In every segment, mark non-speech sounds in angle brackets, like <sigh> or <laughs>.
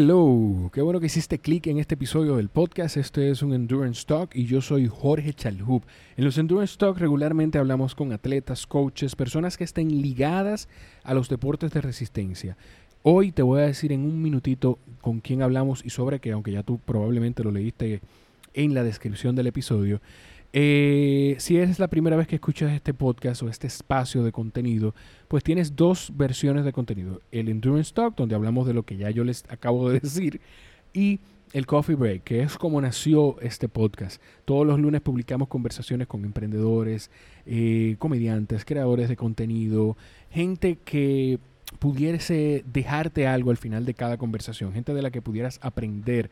Hello, qué bueno que hiciste clic en este episodio del podcast. Este es un Endurance Talk y yo soy Jorge Chalhub. En los Endurance Talk regularmente hablamos con atletas, coaches, personas que estén ligadas a los deportes de resistencia. Hoy te voy a decir en un minutito con quién hablamos y sobre qué, aunque ya tú probablemente lo leíste en la descripción del episodio. Eh, si es la primera vez que escuchas este podcast o este espacio de contenido, pues tienes dos versiones de contenido. El Endurance Talk, donde hablamos de lo que ya yo les acabo de <laughs> decir, y el Coffee Break, que es como nació este podcast. Todos los lunes publicamos conversaciones con emprendedores, eh, comediantes, creadores de contenido, gente que pudiese dejarte algo al final de cada conversación, gente de la que pudieras aprender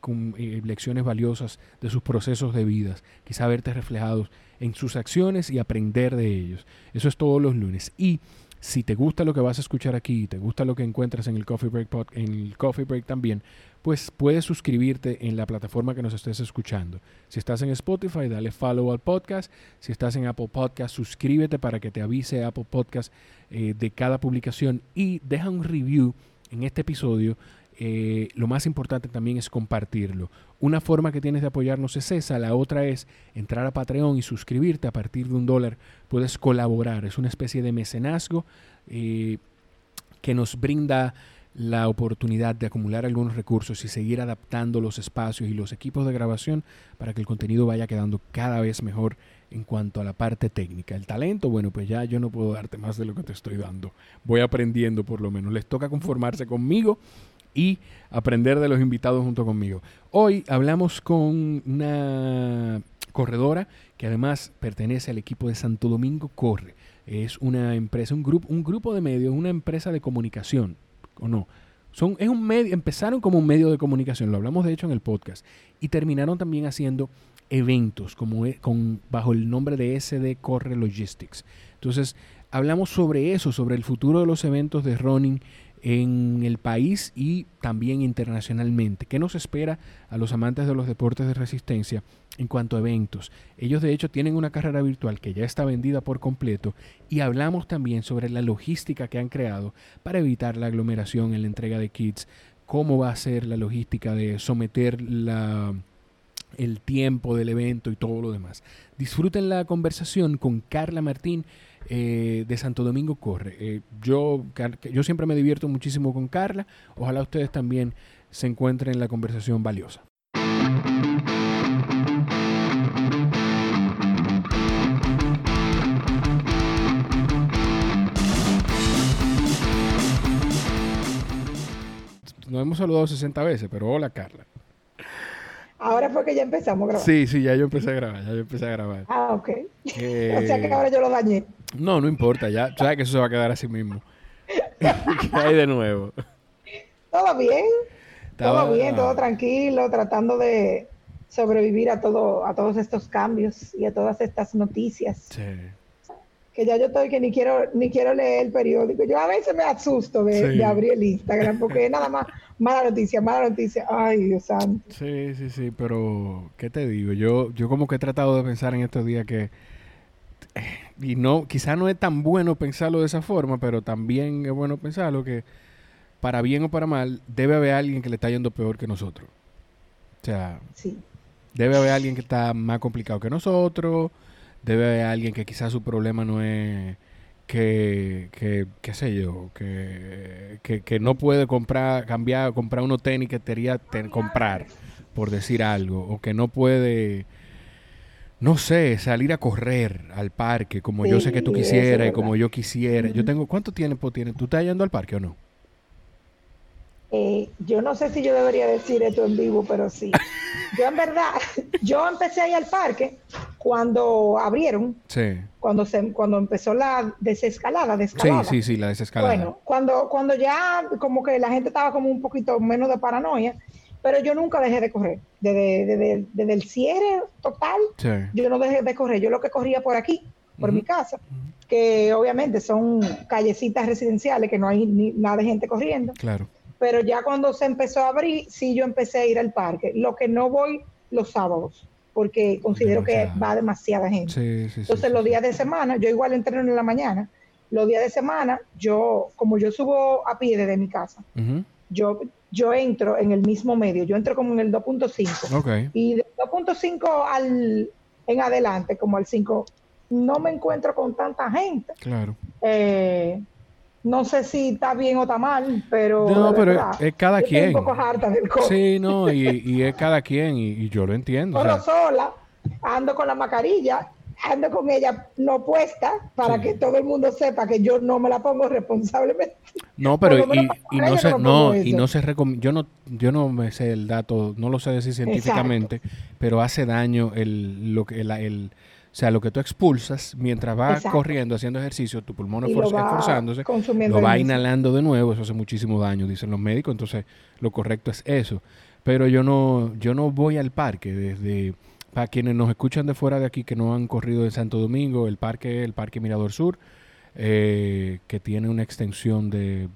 con eh, lecciones valiosas de sus procesos de vida, quizá verte reflejados en sus acciones y aprender de ellos. Eso es todos los lunes. Y si te gusta lo que vas a escuchar aquí, te gusta lo que encuentras en el Coffee Break, en el Coffee Break también, pues puedes suscribirte en la plataforma que nos estés escuchando. Si estás en Spotify, dale follow al podcast. Si estás en Apple Podcast, suscríbete para que te avise Apple Podcast eh, de cada publicación y deja un review en este episodio eh, lo más importante también es compartirlo. Una forma que tienes de apoyarnos es esa, la otra es entrar a Patreon y suscribirte a partir de un dólar. Puedes colaborar, es una especie de mecenazgo eh, que nos brinda la oportunidad de acumular algunos recursos y seguir adaptando los espacios y los equipos de grabación para que el contenido vaya quedando cada vez mejor en cuanto a la parte técnica. El talento, bueno, pues ya yo no puedo darte más de lo que te estoy dando. Voy aprendiendo por lo menos. Les toca conformarse conmigo y aprender de los invitados junto conmigo. Hoy hablamos con una corredora que además pertenece al equipo de Santo Domingo Corre. Es una empresa, un grupo, un grupo de medios, una empresa de comunicación, ¿o no? Son, es un medio, empezaron como un medio de comunicación, lo hablamos de hecho en el podcast, y terminaron también haciendo eventos como, e, con, bajo el nombre de SD Corre Logistics. Entonces, hablamos sobre eso, sobre el futuro de los eventos de running en el país y también internacionalmente. ¿Qué nos espera a los amantes de los deportes de resistencia en cuanto a eventos? Ellos de hecho tienen una carrera virtual que ya está vendida por completo y hablamos también sobre la logística que han creado para evitar la aglomeración en la entrega de kits, cómo va a ser la logística de someter la el tiempo del evento y todo lo demás. Disfruten la conversación con Carla Martín eh, de Santo Domingo Corre. Eh, yo, yo siempre me divierto muchísimo con Carla. Ojalá ustedes también se encuentren en la conversación valiosa. Nos hemos saludado 60 veces, pero hola Carla. Ahora fue que ya empezamos a grabar. Sí, sí, ya yo empecé a grabar, ya yo empecé a grabar. Ah, ok. <laughs> o sea que ahora yo lo dañé. No, no importa, ya sabes que eso se va a quedar así mismo. <laughs> ¿Qué hay de nuevo? Todo bien. Todo bien, todo tranquilo, tratando de sobrevivir a todo, a todos estos cambios y a todas estas noticias. Sí que ya yo estoy que ni quiero ni quiero leer el periódico. Yo a veces me asusto de, abrir el Instagram porque es nada más mala noticia, mala noticia. Ay, Dios santo. Sí, sí, sí, pero ¿qué te digo? Yo yo como que he tratado de pensar en estos días que y no, quizá no es tan bueno pensarlo de esa forma, pero también es bueno pensarlo que para bien o para mal debe haber alguien que le está yendo peor que nosotros. O sea, debe haber alguien que está más complicado que nosotros debe haber alguien que quizás su problema no es que, que qué sé yo, que, que, no puede comprar, cambiar, comprar unos tenis que quería comprar, por decir algo, o que no puede, no sé, salir a correr al parque, como yo sé que tú quisieras y como yo quisiera. Yo tengo, ¿cuánto tiempo tienes? ¿Tú estás yendo al parque o no? Eh, yo no sé si yo debería decir esto en vivo, pero sí. Yo en verdad, yo empecé a ir al parque cuando abrieron, sí. cuando se, cuando empezó la desescalada, desescalada. Sí, sí, sí, la desescalada. Bueno, cuando, cuando ya como que la gente estaba como un poquito menos de paranoia, pero yo nunca dejé de correr. Desde, desde, el cierre total, yo no dejé de correr. Yo lo que corría por aquí, por mi casa, que obviamente son callecitas residenciales, que no hay ni, nada de gente corriendo. Claro pero ya cuando se empezó a abrir, sí yo empecé a ir al parque. Lo que no voy los sábados, porque considero que va demasiada gente. Entonces los días de semana, yo igual entreno en la mañana, los días de semana, yo, como yo subo a pie desde mi casa, yo, yo entro en el mismo medio, yo entro como en el 2.5. Y de 2.5 al en adelante, como al 5, no me encuentro con tanta gente. Claro. Eh, no sé si está bien o está mal, pero. No, pero es, cada quien. un poco harta del Sí, no, y, es cada quien, y, yo lo entiendo. Corro sola, ando con la mascarilla, ando con ella no puesta, para que todo el mundo sepa que yo no me la pongo responsablemente. No, pero y, no se, no, y no se yo no, yo no me sé el dato, no lo sé decir científicamente, pero hace daño el, lo que, el o sea, lo que tú expulsas mientras vas corriendo, haciendo ejercicio, tu pulmón esforzándose, lo va inhalando de nuevo, eso hace muchísimo daño, dicen los médicos, entonces lo correcto es eso. Pero yo no, yo no voy al parque desde, para quienes nos escuchan de fuera de aquí que no han corrido en Santo Domingo, el parque, el Parque Mirador Sur, eh, que tiene una extensión de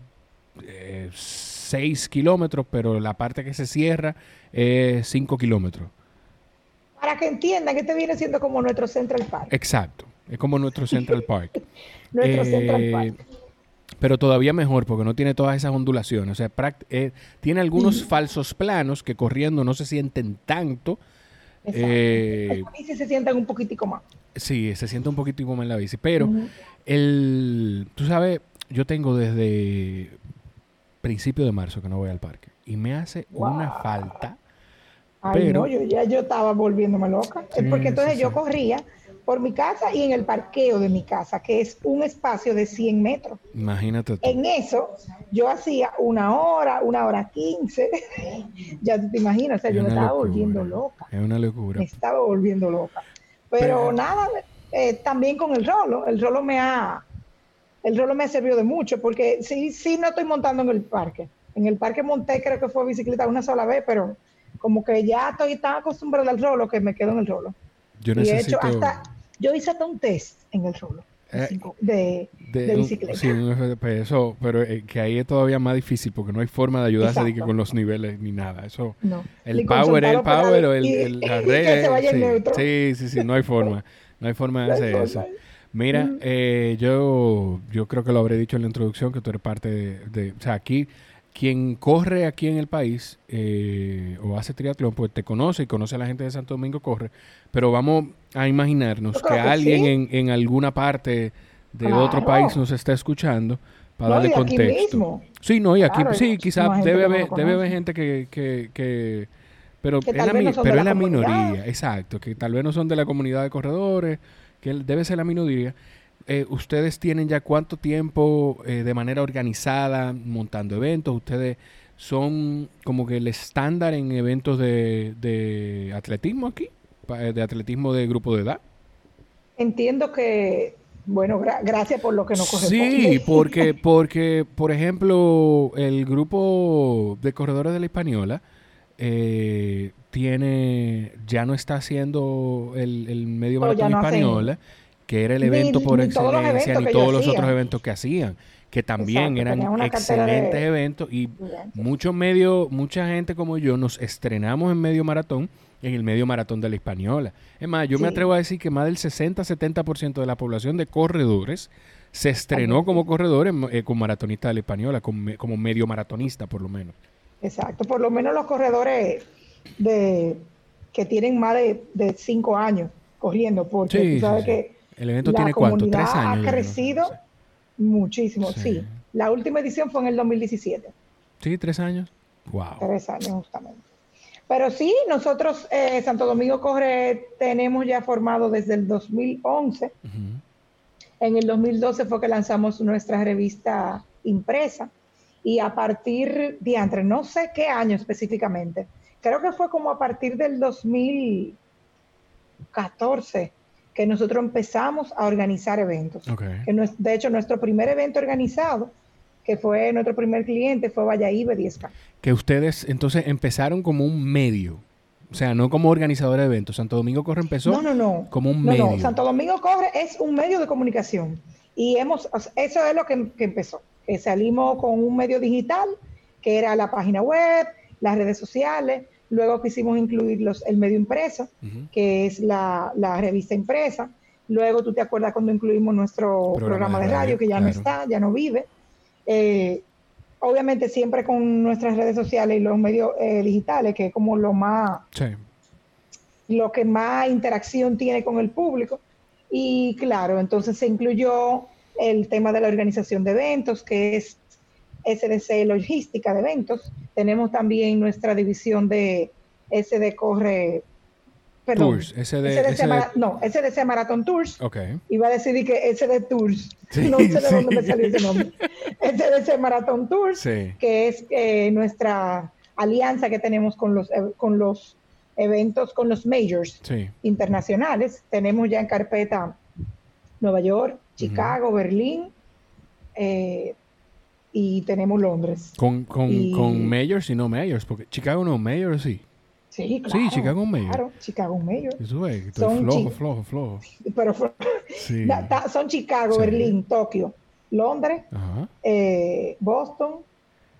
6 eh, kilómetros, pero la parte que se cierra es 5 kilómetros para que entiendan que este viene siendo como nuestro Central Park. Exacto, es como nuestro Central Park. <laughs> nuestro Central eh, Park. Pero todavía mejor porque no tiene todas esas ondulaciones. O sea, eh, tiene algunos falsos planos que corriendo no se sienten tanto. Eh, la bici se sienten un poquitico más. Sí, se siente un poquitico más en la bici. Pero el, tú sabes, yo tengo desde principio de marzo que no voy al parque. Y me hace una falta Ay, no, yo ya yo estaba volviéndome loca. porque entonces yo corría por mi casa y en el parqueo de mi casa, que es un espacio de 100 metros. Imagínate. En eso yo hacía una hora, una hora quince. <laughs> ya te imaginas, o sea, yo me estaba volviendo loca. Es una locura. Me estaba volviendo loca. Pero, nada, eh, también con el rolo. El rolo me ha, el rolo me ha servido de mucho porque sí, sí no estoy montando en el parque. En el parque monté, creo que fue bicicleta una sola vez, pero como que ya estoy tan acostumbrada al rolo que me quedo en el rolo. Yo necesito... Y hasta, yo hice hasta un test en el rolo. Eh, de, de, bicicleta. sí, un FDP, eso, pero eh, que ahí es todavía más difícil porque no hay forma de ayudarse de que con los niveles ni nada. Eso, el power es el power o el, el, <laughs> la red. Sí, sí, sí, no hay forma. No hay forma de hacer eso. Mira, eh, yo, yo creo que lo habré dicho en la introducción que tú eres parte de, de o sea, aquí quien corre aquí en el país eh, o hace triatlón, pues te conoce y conoce a la gente de Santo Domingo corre, pero vamos a imaginarnos que, alguien en, alguna parte de otro país nos está escuchando para darle contexto. Sí, no, y aquí sí, quizás debe haber, debe haber gente que, que, pero, es la, pero es la minoría, exacto, que tal vez no son de la comunidad de corredores, que debe ser la minoría. Eh, ustedes tienen ya cuánto tiempo eh, de manera organizada montando eventos. Ustedes son como que el estándar en eventos de, atletismo aquí, eh, de atletismo de grupo de edad. Entiendo que, bueno, gracias por lo que nos corresponde. Sí, <laughs> porque, porque, por ejemplo, el grupo de corredores de la Española tiene, ya no está haciendo el, medio maratón española que era el evento por excelencia, ni todos los otros eventos que hacían, que también eran excelentes eventos. Y muchos medios, mucha gente como yo nos estrenamos en medio maratón, en el medio maratón de la Española. Es más, yo me atrevo a decir que más del 60-70% de la población de corredores se estrenó como corredores eh, con maratonista de la Española, como, medio maratonista por lo menos. Exacto, por lo menos los corredores de que tienen más de, cinco años corriendo, porque tú sabes que el evento tiene cuánto, tres años. Ha crecido muchísimo, sí. La última edición fue en el 2017. Sí, tres años. Wow. Tres años justamente. Pero sí, nosotros, eh, Santo Domingo Corre, tenemos ya formado desde el 2011. En el 2012 fue que lanzamos nuestra revista impresa. Y a partir de entre, no sé qué año específicamente, creo que fue como a partir del 2014 que nosotros empezamos a organizar eventos. de hecho, nuestro primer evento organizado, que fue nuestro primer cliente, fue Valladolid 10K. Que ustedes entonces empezaron como un medio. O sea, no como organizador de eventos. Santo Domingo Corre empezó no, no, no. como un medio. No, Santo Domingo Corre es un medio de comunicación. Y hemos, eso es lo que, que empezó. Que salimos con un medio digital, que era la página web, las redes sociales, Luego quisimos incluir los, el medio impreso, que es la, revista impresa. Luego tú te acuerdas cuando incluimos nuestro programa, de radio, que ya no está, ya no vive. Eh, obviamente siempre con nuestras redes sociales y los medios eh, digitales, que es como lo más, lo que más interacción tiene con el público. Y claro, entonces se incluyó el tema de la organización de eventos, que es SDC Logística de Eventos. Tenemos también nuestra división de SD Corre perdón, Tours, SDC, no, SDC Marathon Tours. Okay. Iba a decir que SD Tours. no sé de dónde me salió ese nombre. <laughs> SDC Marathon Tours, que es eh, nuestra alianza que tenemos con los, eh, con los eventos, con los majors internacionales. Tenemos ya en carpeta Nueva York, Chicago, Berlín eh, y tenemos Londres. Con, con, con majors y no majors, porque Chicago no majors, sí. Sí, claro. Sí, Chicago Mayor. Claro, Chicago Mayor. Eso es, son flojo, flojo, flojo. Pero <laughs> sí. son Chicago, Berlín, Tokio, Londres, eh, Boston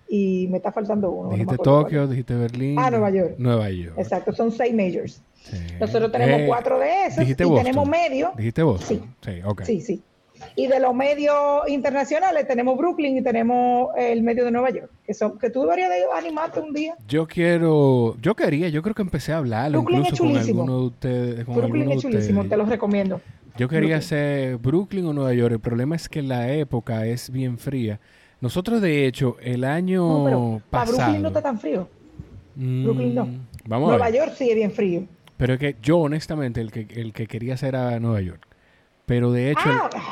y me está faltando uno. Dijiste Tokio, dijiste Berlín. Ah, Nueva York. Nueva York. Exacto, son seis majors. Sí. Nosotros tenemos eh, cuatro de esos y tenemos medio. Dijiste Boston. Sí, sí, okay. sí. sí. Y de los medios internacionales tenemos Brooklyn y tenemos el medio de Nueva York, que son que tú deberías de animarte un día. Yo quiero, yo quería, yo creo que empecé a hablar Brooklyn incluso es chulísimo. con alguno de ustedes. Brooklyn es chulísimo, te lo recomiendo. Yo quería hacer Brooklyn o Nueva York. El problema es que la época es bien fría. Nosotros, de hecho, el año no, pasado. Brooklyn no está tan frío. Brooklyn no. Mm, vamos Nueva York sí es bien frío. Pero es que yo, honestamente, el que, el que quería hacer era Nueva York. Pero de hecho,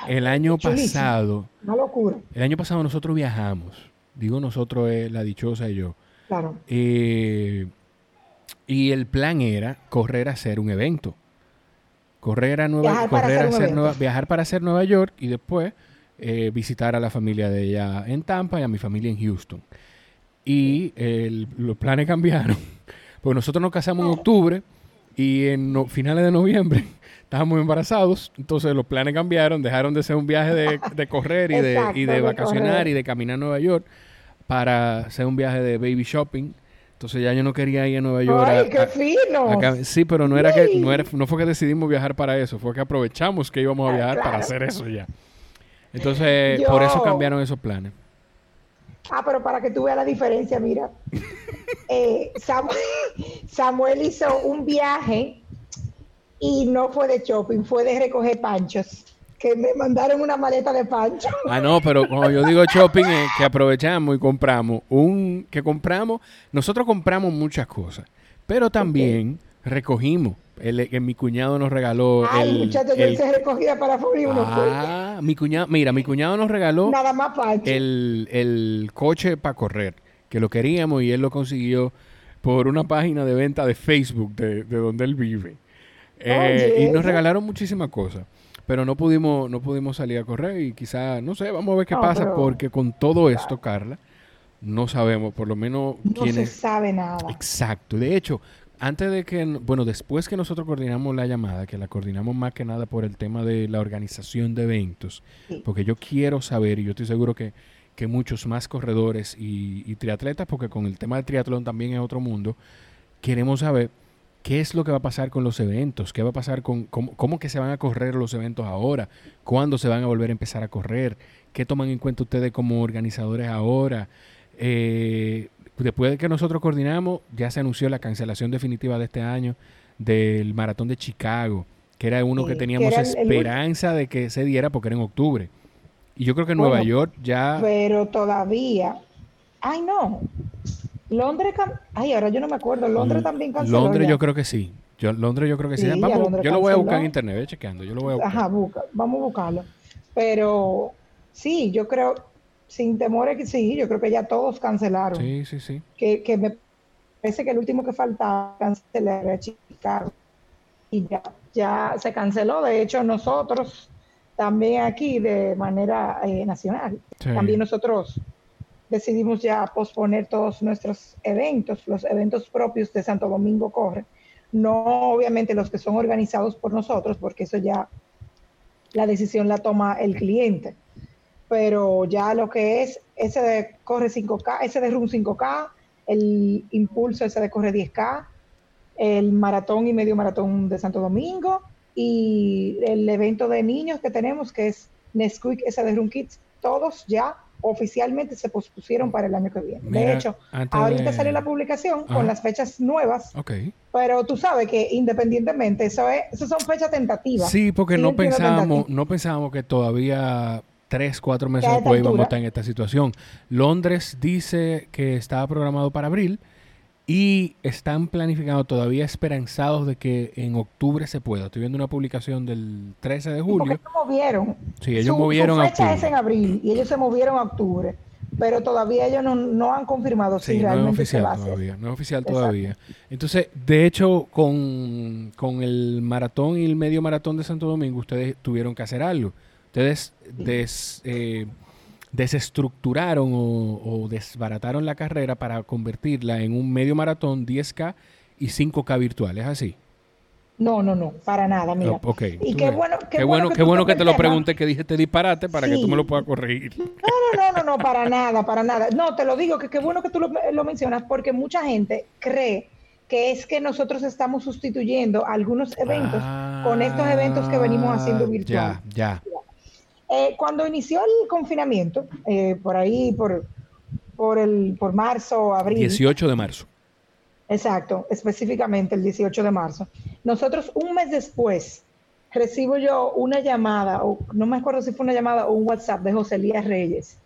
el, ah, año pasado. Una locura. El año pasado nosotros viajamos. Digo nosotros, es la dichosa y yo. Claro. Eh, y el plan era correr a hacer un evento. Correr a Nueva York. Correr a hacer Nueva, viajar para hacer Nueva York y después eh, visitar a la familia de ella en Tampa y a mi familia en Houston. Y los planes <laughs> cambiaron. Pues nosotros nos casamos en octubre y en finales de noviembre estábamos embarazados, entonces los planes cambiaron, dejaron de ser un viaje de, correr y de, <laughs> y de, vacacionar y de caminar a Nueva York para ser un viaje de baby shopping. Entonces ya yo no quería ir a Nueva York. ¡Ay, qué fino! sí, pero no era que no, era, no fue que decidimos viajar para eso, fue que aprovechamos que íbamos a ah, viajar para hacer eso ya. Entonces, por eso cambiaron esos planes. Ah, pero para que tú veas la diferencia, mira. <laughs> Eh, <laughs> Samuel hizo un viaje y no fue de shopping, fue de recoger panchos. Que me mandaron una maleta de panchos. Ah, no, pero cuando yo digo shopping es que aprovechamos y compramos un que compramos, nosotros compramos muchas cosas, pero también recogimos. El, mi cuñado nos regaló. Ay, el, muchacho, yo se recogía para uno. Ah, mi cuñado, mira, mi cuñado nos regaló. Nada más el, el coche para correr, que lo queríamos y él lo consiguió por una página de venta de Facebook de, de donde él vive. Eh, y nos regalaron muchísimas cosas. Pero no pudimos, no pudimos salir a correr y quizá, no sé, vamos a ver qué pasa, porque con todo esto, Carla, no sabemos, por lo menos no se sabe nada. Exacto. De hecho, antes de que, bueno, después que nosotros coordinamos la llamada, que la coordinamos más que nada por el tema de la organización de eventos, porque yo quiero saber, y yo estoy seguro que, que muchos más corredores y, y triatletas, porque con el tema del triatlón también es otro mundo, queremos saber ¿Qué es lo que va a pasar con los eventos? ¿Qué va a pasar con cómo, que se van a correr los eventos ahora? ¿Cuándo se van a volver a empezar a correr? ¿Qué toman en cuenta ustedes como organizadores ahora? Eh, después de que nosotros coordinamos, ya se anunció la cancelación definitiva de este año del maratón de Chicago, que era uno que teníamos esperanza de que se diera porque era en octubre. Y yo creo que en Nueva York ya... Pero todavía... Ay, no. Londres, ay, ahora yo no me acuerdo. Londres también canceló. Londres yo creo que sí. Yo, Londres yo creo que sí. Vamos, yo lo voy a buscar en internet, voy chequeando. Yo lo voy a buscar. Ajá, busca, vamos a buscarlo. Pero sí, yo creo, sin temor que sí, yo creo que ya todos cancelaron. Sí, sí, sí. Que, que me parece que el último que faltaba cancelar era Chicago. Y ya, ya se canceló. De hecho, nosotros también aquí de manera eh, nacional, también nosotros decidimos ya posponer todos nuestros eventos, los eventos propios de Santo Domingo Corre, no obviamente los que son organizados por nosotros, porque eso ya la decisión la toma el cliente, pero ya lo que es ese de Corre 5K, ese de Run 5K, el impulso ese de Corre 10K, el maratón y medio maratón de Santo Domingo y el evento de niños que tenemos que es Nesquik, ese de Run Kids, todos ya oficialmente se pospusieron para el año que viene. de hecho, ahorita sale la publicación con las fechas nuevas, pero tú sabes que independientemente, eso, es, son fechas tentativas. Sí, porque no pensábamos, no pensábamos que todavía tres, cuatro meses después íbamos a estar en esta situación. Londres dice que estaba programado para abril y están planificando todavía esperanzados de que en octubre se pueda. Estoy viendo una publicación del 13 de julio. ellos movieron. Sí, ellos movieron su fecha es en abril y ellos se movieron a octubre. Pero todavía ellos no, han confirmado si realmente no es oficial todavía, No es oficial todavía. Entonces, de hecho, con, el maratón y el medio maratón de Santo Domingo, ustedes tuvieron que hacer algo. Ustedes des, eh, desestructuraron o, desbarataron la carrera para convertirla en un medio maratón 10K y 5K virtuales, así. No, no, no, para nada, mira. Oh, y qué bueno, qué, bueno, qué bueno que te lo pregunte, que dije te disparate para que tú me lo puedas corregir. No, no, no, no, para nada, para nada. No, te lo digo, que qué bueno que tú lo, mencionas, porque mucha gente cree que es que nosotros estamos sustituyendo algunos eventos con estos eventos que venimos haciendo ah, virtual. Ya, ya. Eh, cuando inició el confinamiento, eh, por ahí, por, por, el, por marzo, abril. 18 de marzo. Exacto, específicamente el 18 de marzo. Nosotros un mes después recibo yo una llamada, o no me acuerdo si fue una llamada o un WhatsApp de José Elías Reyes.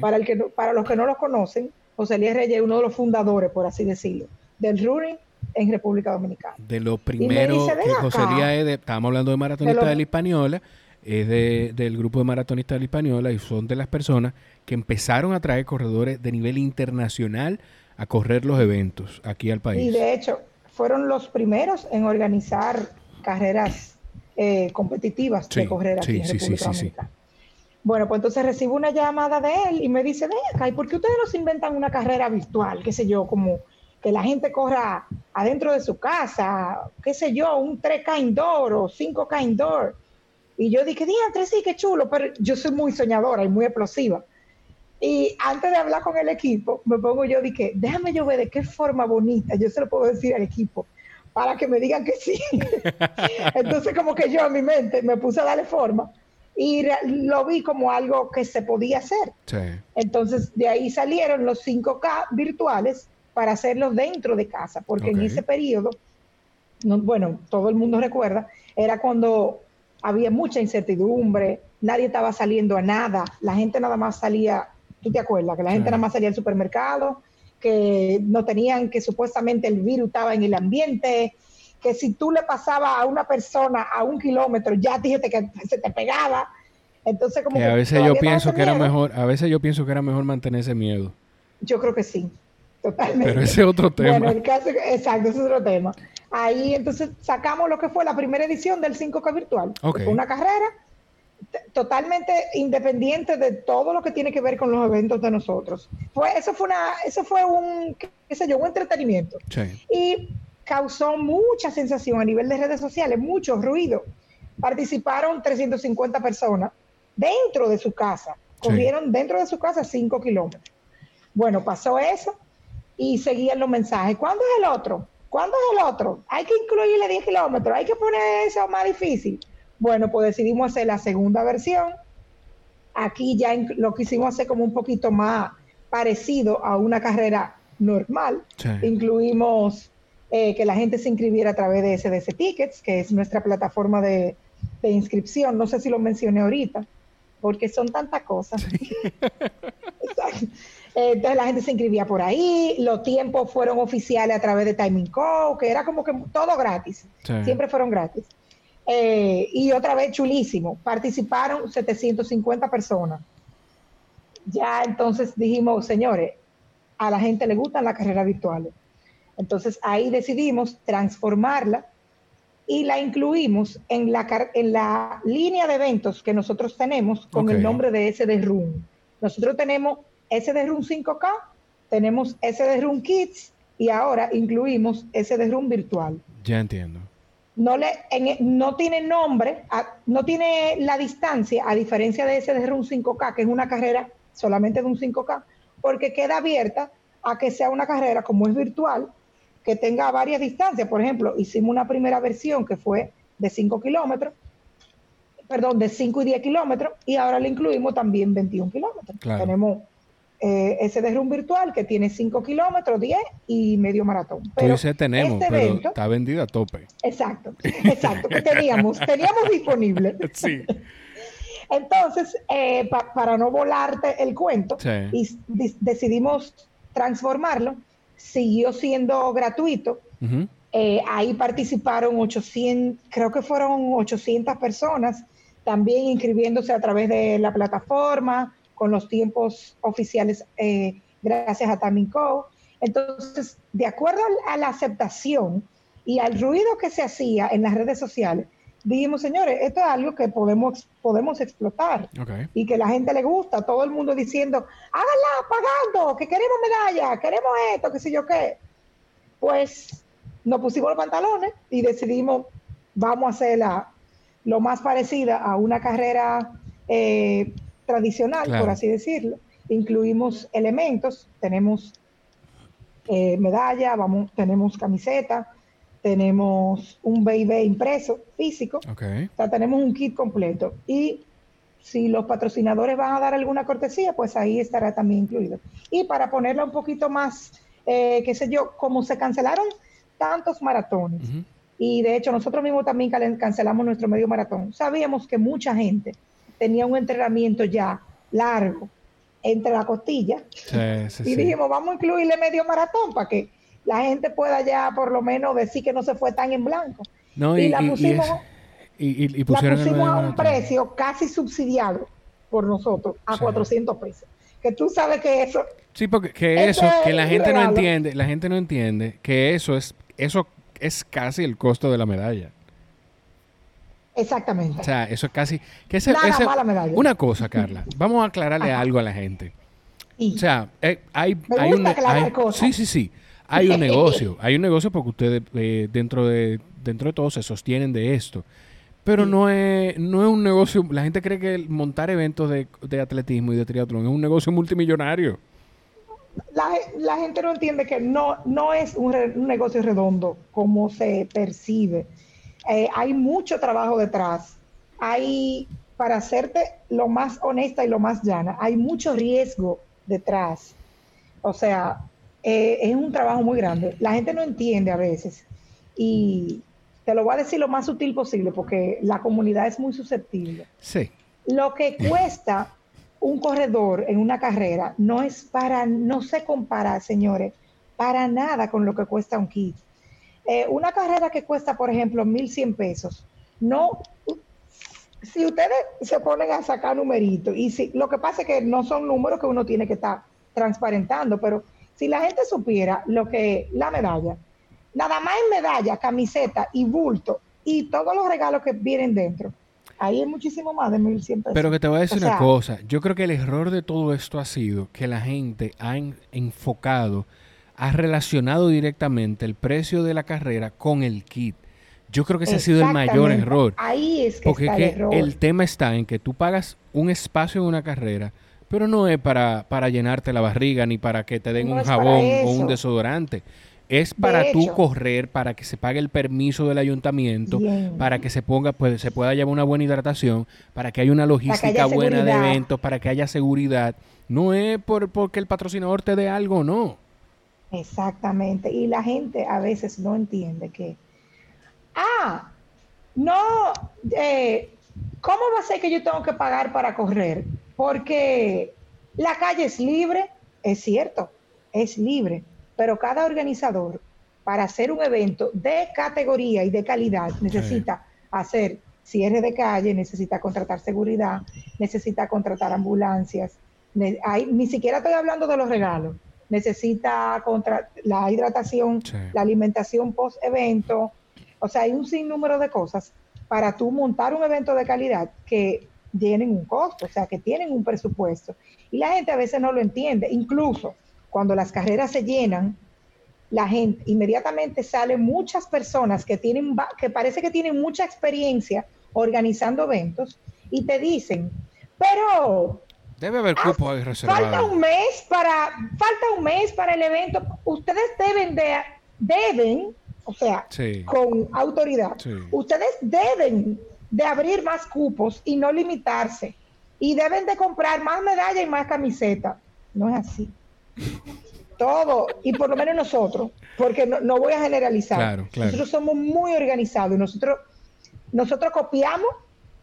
Para, el que, para los que no lo conocen, José Elías Reyes es uno de los fundadores, por así decirlo, del running en República Dominicana. De lo primero que José Elías es de, estábamos hablando de maratonista de, la Hispaniola, es de, del grupo de maratonistas de la Hispaniola y son de las personas que empezaron a traer corredores de nivel internacional a correr los eventos aquí al país. Y de hecho, fueron los primeros en organizar carreras eh, competitivas de correr aquí en República Dominicana. Bueno, pues entonces recibo una llamada de él y me dice, acá, ¿y por qué ustedes no se inventan una carrera virtual? Qué sé yo, como que la gente corra adentro de su casa, qué sé yo, un 3K indoor o 5K indoor y yo dije, diantre, sí, qué chulo, pero yo soy muy soñadora y muy explosiva. Y antes de hablar con el equipo, me pongo yo, dije, déjame yo ver de qué forma bonita yo se lo puedo decir al equipo para que me digan que sí. <laughs> Entonces como que yo en mi mente me puse a darle forma y lo vi como algo que se podía hacer. Entonces de ahí salieron los 5K virtuales para hacerlos dentro de casa, porque en ese periodo, bueno, todo el mundo recuerda, era cuando había mucha incertidumbre, nadie estaba saliendo a nada, la gente nada más salía, ¿tú te acuerdas? Que la gente nada más salía al supermercado, que no tenían, que supuestamente el virus estaba en el ambiente, que si tú le pasabas a una persona a un kilómetro, ya dijiste que se te pegaba. Entonces, como que, a veces yo pienso que era mejor, a veces yo pienso que era mejor mantener ese miedo. Yo creo que sí, totalmente. Pero ese es otro tema. Bueno, el caso, exacto, ese es otro tema. Ahí entonces sacamos lo que fue la primera edición del 5K virtual. Fue una carrera totalmente independiente de todo lo que tiene que ver con los eventos de nosotros. Fue, eso fue una, eso fue un, qué sé yo, un entretenimiento. Y causó mucha sensación a nivel de redes sociales, mucho ruido. Participaron 350 personas dentro de su casa. Corrieron dentro de su casa 5 kilómetros. Bueno, pasó eso y seguían los mensajes. ¿Cuándo es el otro? ¿Cuándo es el otro? Hay que incluirle 10 kilómetros, hay que poner eso más difícil. Bueno, pues decidimos hacer la segunda versión. Aquí ya lo quisimos hacer como un poquito más parecido a una carrera normal. Incluimos eh, que la gente se inscribiera a través de SDC Tickets, que es nuestra plataforma de, de inscripción. No sé si lo mencioné ahorita, porque son tantas cosas. Eh, <laughs> entonces la gente se inscribía por ahí, los tiempos fueron oficiales a través de Timing Code, que era como que todo gratis, siempre fueron gratis. Eh, y otra vez chulísimo, participaron 750 personas. Ya entonces dijimos, señores, a la gente le gustan las carreras virtuales. Entonces ahí decidimos transformarla y la incluimos en la, en la línea de eventos que nosotros tenemos con el nombre de SD Room. Nosotros tenemos ese de Room 5K, tenemos ese de Room Kids y ahora incluimos ese de Room virtual. Ya entiendo. No, le, no tiene nombre, no tiene la distancia, a diferencia de ese de Room 5K, que es una carrera solamente de un 5K, porque queda abierta a que sea una carrera como es virtual, que tenga varias distancias. Por ejemplo, hicimos una primera versión que fue de 5 kilómetros, perdón, de 5 y 10 kilómetros y ahora le incluimos también 21 kilómetros. Tenemos eh, ese de run virtual que tiene 5 kilómetros, 10 y medio maratón. Pero Tú tenemos, este pero está vendido a tope. Exacto, exacto, que teníamos, <laughs> teníamos disponible. Sí. Entonces, eh, para no volarte el cuento, y decidimos transformarlo, siguió siendo gratuito. Eh, ahí participaron 800, creo que fueron 800 personas, también inscribiéndose a través de la plataforma, con los tiempos oficiales, eh, gracias a Taminco. Entonces, de acuerdo a la aceptación y al ruido que se hacía en las redes sociales, dijimos, señores, esto es algo que podemos, podemos explotar y que la gente le gusta, todo el mundo diciendo, háganla pagando, que queremos medalla, queremos esto, qué sé yo qué. Pues nos pusimos los pantalones y decidimos, vamos a hacerla lo más parecida a una carrera eh, tradicional, por así decirlo. Incluimos elementos, tenemos eh, medalla, vamos, tenemos camiseta, tenemos un BIB impreso físico, o sea, tenemos un kit completo. Y si los patrocinadores van a dar alguna cortesía, pues ahí estará también incluido. Y para ponerla un poquito más, eh, qué sé yo, como se cancelaron tantos maratones, y de hecho nosotros mismos también cancelamos nuestro medio maratón, sabíamos que mucha gente tenía un entrenamiento ya largo entre la costilla. y dijimos, vamos a incluirle medio maratón para que la gente pueda ya por lo menos decir que no se fue tan en blanco. y, la pusimos, y, pusimos a un precio casi subsidiado por nosotros, a 400 pesos. Que tú sabes que eso... Sí, porque que eso, que la gente no entiende, la gente no entiende que eso es, eso es casi el costo de la medalla. Exactamente. O sea, eso es casi... Que medalla. Una cosa, Carla. <laughs> Vamos a aclararle algo a la gente. O sea, eh, hay, hay un... sí, sí, sí hay un <laughs> negocio, hay un negocio porque ustedes eh, dentro, de, dentro de todo se sostienen de esto. Pero no, es, no es un negocio, la gente cree que montar eventos de, atletismo y de triatlón es un negocio multimillonario. La, gente no entiende que no, no es un, negocio redondo como se percibe. Eh, hay mucho trabajo detrás. Hay, para hacerte lo más honesta y lo más llana, hay mucho riesgo detrás. O sea, eh, es un trabajo muy grande. La gente no entiende a veces y te lo voy a decir lo más sutil posible porque la comunidad es muy susceptible. Sí. Lo que cuesta un corredor en una carrera no es para, no se compara, señores, para nada con lo que cuesta un kit. Eh, una carrera que cuesta, por ejemplo, 1.100 pesos, no, si ustedes se ponen a sacar numeritos, y si, lo que pasa es que no son números que uno tiene que estar transparentando, pero si la gente supiera lo que la medalla, nada más en medalla, camiseta y bulto y todos los regalos que vienen dentro, ahí es muchísimo más de 1.100 pesos. Pero que te voy a decir una cosa, yo creo que el error de todo esto ha sido que la gente ha enfocado, ha relacionado directamente el precio de la carrera con el kit. Yo creo que ese ha sido el mayor error. Ahí es que está el, error. el tema está en que tú pagas un espacio en una carrera pero no es para, para llenarte la barriga ni para que te den un jabón o un desodorante. Es para tú correr, para que se pague el permiso del ayuntamiento, para que se ponga, pues se pueda llevar una buena hidratación, para que haya una logística buena de eventos, para que haya seguridad. No es por porque el patrocinador te dé algo, no. Exactamente. Y la gente a veces no entiende que, ah, no, eh, ¿cómo va a ser que yo tengo que pagar para correr? porque la calle es libre, es cierto, es libre, pero cada organizador para hacer un evento de categoría y de calidad necesita hacer cierre de calle, necesita contratar seguridad, necesita contratar ambulancias, ni siquiera estoy hablando de los regalos, necesita contra la hidratación, la alimentación post evento, o sea, hay un sinnúmero de cosas para tú montar un evento de calidad que tienen un costo, o sea, que tienen un presupuesto. Y la gente a veces no lo entiende. Incluso cuando las carreras se llenan, la gente inmediatamente salen muchas personas que tienen que parece que tienen mucha experiencia organizando eventos y te dicen, pero debe haber cupo ahí reservado. Falta un mes para falta un mes para el evento. Ustedes deben de deben, o sea, con autoridad. Ustedes deben de abrir más cupos y no limitarse. Y deben de comprar más medallas y más camisetas. No es así. Todo, y por lo menos nosotros, porque no, voy a generalizar. Nosotros somos muy organizados y nosotros, nosotros copiamos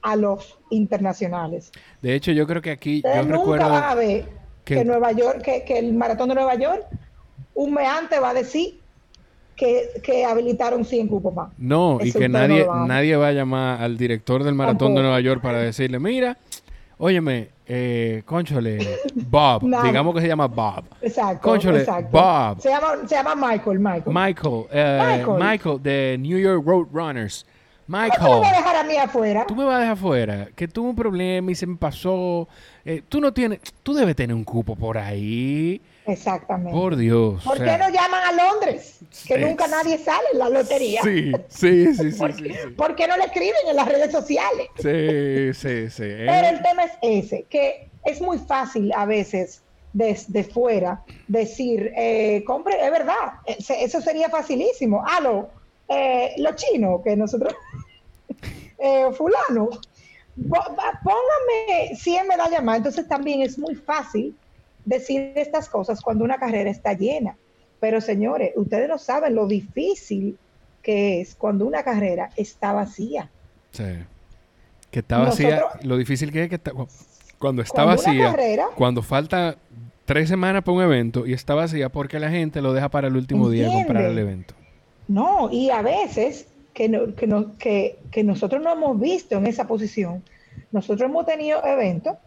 a los internacionales. De hecho, yo creo que aquí yo nunca recuerdo a ver que, Nueva York, que, que, el maratón de Nueva York, un meante va a decir que, habilitaron 100 cupos más. No, y que nadie, nadie va a llamar al director del maratón de Nueva York para decirle, mira, óyeme, eh, conchole, Bob, <laughs> digamos que se llama Bob. Exacto. Conchole, Bob. Se llama, se llama Michael, Michael. Michael, eh, Michael. Michael, de New York Road Runners. Michael. ¿Tú me vas a dejar a mí afuera? Tú me vas a dejar afuera. Que tuve un problema y se me pasó. Eh, tú no tienes. Tú debes tener un cupo por ahí. Exactamente. Por Dios. ¿Por qué no llaman a Londres? Que nunca nadie sale en la lotería. Sí, sí, sí, sí, ¿Por, qué no le escriben en las redes sociales? Sí, sí, sí. Pero el tema es ese, que es muy fácil a veces desde fuera decir, eh, compre, es verdad, eso sería facilísimo. Ah, eh, los chinos, que nosotros, eh, fulano, póngame 100 medallas más. Entonces también es muy fácil decir estas cosas cuando una carrera está llena. Pero señores, ustedes no saben lo difícil que es cuando una carrera está vacía. Sí. Que está vacía. lo difícil que es que cuando está vacía, cuando falta tres semanas para un evento y está vacía porque la gente lo deja para el último día de comprar el evento. No, y a veces que, que, que nosotros no hemos visto en esa posición, nosotros hemos tenido eventos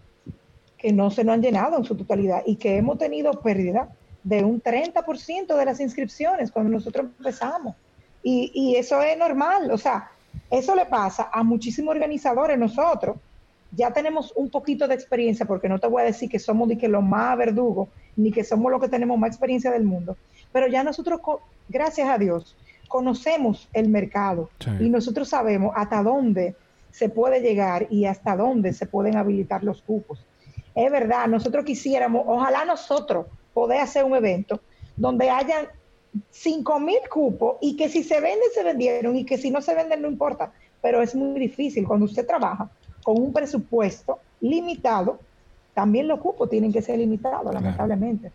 que no se nos han llenado en su totalidad y que hemos tenido pérdida de un 30% de las inscripciones cuando nosotros empezamos. Y, y, eso es normal, o sea, eso le pasa a muchísimos organizadores. Nosotros ya tenemos un poquito de experiencia, porque no te voy a decir que somos ni que los más verdugos, ni que somos los que tenemos más experiencia del mundo, pero ya nosotros, gracias a Dios, conocemos el mercado y nosotros sabemos hasta dónde se puede llegar y hasta dónde se pueden habilitar los cupos. Es verdad, nosotros quisiéramos, ojalá nosotros poder hacer un evento donde hayan 5 mil cupos y que si se venden, se vendieron y que si no se venden, no importa. Pero es muy difícil cuando usted trabaja con un presupuesto limitado, también los cupos tienen que ser limitados, lamentablemente.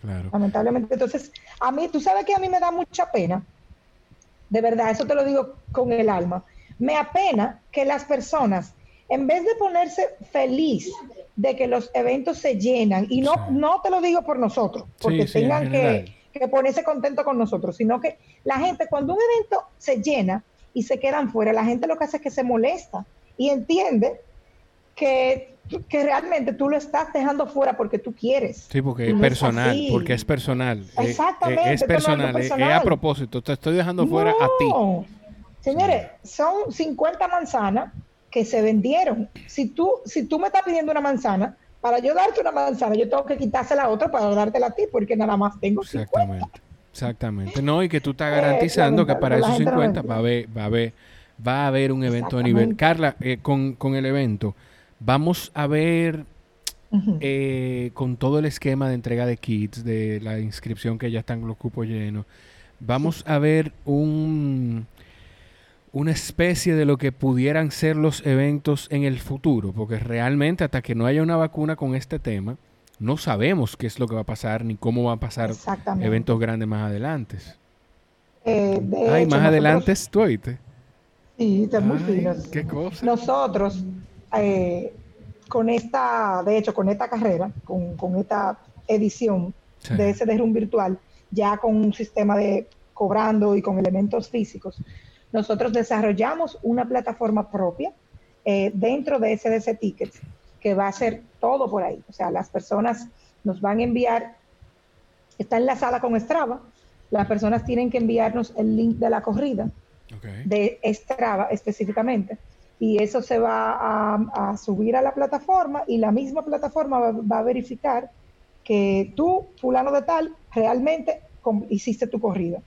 Claro. Lamentablemente. Entonces, a mí, tú sabes que a mí me da mucha pena, de verdad, eso te lo digo con el alma, me apena que las personas, en vez de ponerse feliz de que los eventos se llenan, y no, no te lo digo por nosotros, porque tengan que, ponerse contento con nosotros, sino que la gente, cuando un evento se llena y se quedan fuera, la gente lo que hace es que se molesta y entiende que, que realmente tú lo estás dejando fuera porque tú quieres. Sí, porque es personal, porque es personal. Eh, eh, Exactamente. es, personal, es, a propósito, te estoy dejando fuera a ti. Señores, son 50 manzanas que se vendieron. Si tú, si tú me estás pidiendo una manzana, para yo darte una manzana, yo tengo que quitarse la otra para dártela a ti, porque nada más tengo Exactamente. Exactamente. No, y que tú estás eh, garantizando que para esos 50 va a haber, va a haber, va a haber un evento de nivel. Carla, eh, con, con, el evento, vamos a ver eh, con todo el esquema de entrega de kits, de la inscripción que ya están los cupos llenos, vamos a ver un una especie de lo que pudieran ser los eventos en el futuro, porque realmente hasta que no haya una vacuna con este tema, no sabemos qué es lo que va a pasar ni cómo va a pasar eventos grandes más adelante. Eh, Ay, más adelante estoy. Sí, está muy fino. ¿Qué cosa? Nosotros, eh, con esta, de hecho, con esta carrera, con, esta edición de ese derrum virtual, ya con un sistema de cobrando y con elementos físicos, nosotros desarrollamos una plataforma propia eh, dentro de SDC Tickets que va a ser todo por ahí. O sea, las personas nos van a enviar, está enlazada con Strava, las personas tienen que enviarnos el link de la corrida de Strava específicamente y eso se va a, subir a la plataforma y la misma plataforma va, a verificar que tú, fulano de tal, realmente hiciste tu corrida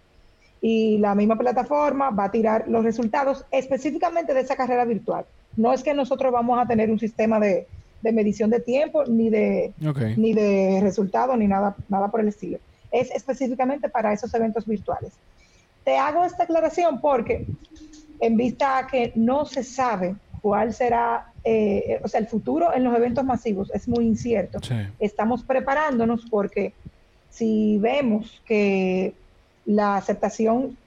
y la misma plataforma va a tirar los resultados específicamente de esa carrera virtual. No es que nosotros vamos a tener un sistema de, medición de tiempo, ni de, ni de resultados, ni nada, nada por el estilo. Es específicamente para esos eventos virtuales. Te hago esta aclaración porque en vista a que no se sabe cuál será, eh, o sea, el futuro en los eventos masivos es muy incierto. Estamos preparándonos porque si vemos que la aceptación,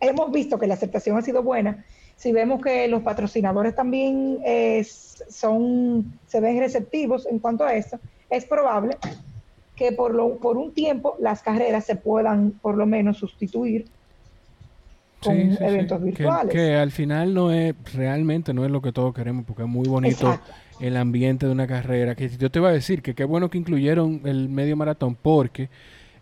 hemos visto que la aceptación ha sido buena, si vemos que los patrocinadores también son, se ven receptivos en cuanto a esto, es probable que por, lo, por un tiempo las carreras se puedan por lo menos sustituir con eventos virtuales. Que, al final no es, realmente no es lo que todos queremos, porque es muy bonito el ambiente de una carrera. Que yo te iba a decir que qué bueno que incluyeron el medio maratón, porque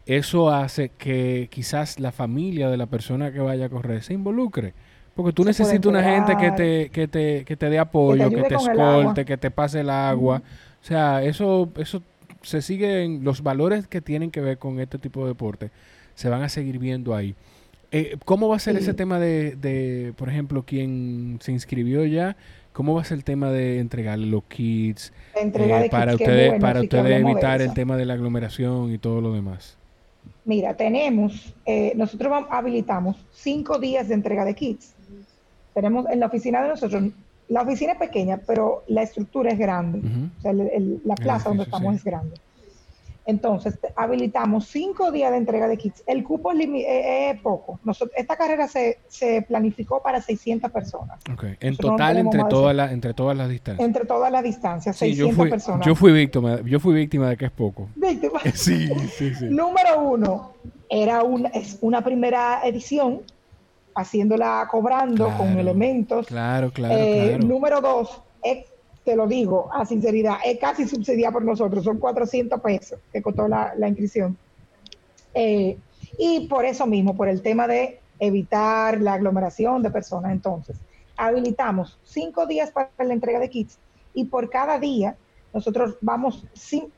eso hace que quizás la familia de la persona que vaya a correr se involucre. Porque tú necesitas una gente que te, que te, que te dé apoyo, que te, escolte, que te pase el agua. O sea, eso, eso se siguen, los valores que tienen que ver con este tipo de deporte se van a seguir viendo ahí. Eh, ¿Cómo va a ser ese tema de, de, por ejemplo, quien se inscribió ya? ¿Cómo va a ser el tema de entregarle los kits? Eh, para ustedes, para ustedes evitar el tema de la aglomeración y todo lo demás. Mira, tenemos, eh, nosotros habilitamos cinco días de entrega de kits. Tenemos en la oficina de nosotros, la oficina es pequeña, pero la estructura es grande. O sea, la plaza donde estamos es grande. Entonces, habilitamos cinco días de entrega de kits. El cupo es, eh, poco. esta carrera se, planificó para 600 personas. En total, entre, todas entre todas las distancias. Entre todas las distancias, 600 yo fui, personas. Yo fui víctima, yo fui víctima de que es poco. <laughs> ¿Víctima? <laughs> sí, sí, sí. Número uno, era una, es una primera edición, haciéndola cobrando con elementos. Claro, claro, eh, claro. Número dos, es te lo digo a sinceridad, es casi subsidiada por nosotros, son 400 pesos que costó la, inscripción. Eh, y por eso mismo, por el tema de evitar la aglomeración de personas, entonces, habilitamos cinco días para la entrega de kits y por cada día nosotros vamos,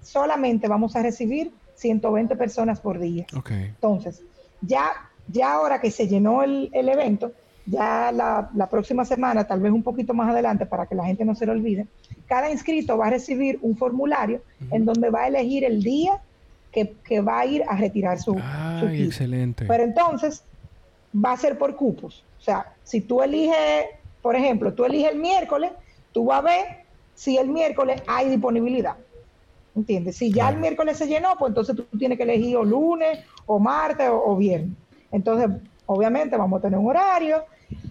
solamente vamos a recibir 120 personas por día. Entonces, ya, ya ahora que se llenó el, el evento, ya la, próxima semana, tal vez un poquito más adelante para que la gente no se lo olvide, cada inscrito va a recibir un formulario en donde va a elegir el día que, va a ir a retirar su, Ay, excelente. Pero entonces va a ser por cupos. O sea, si tú eliges, por ejemplo, tú eliges el miércoles, tú vas a ver si el miércoles hay disponibilidad. ¿Entiendes? Si ya el miércoles se llenó, pues entonces tú tienes que elegir o lunes, o martes, o, o viernes. Entonces, obviamente, vamos a tener un horario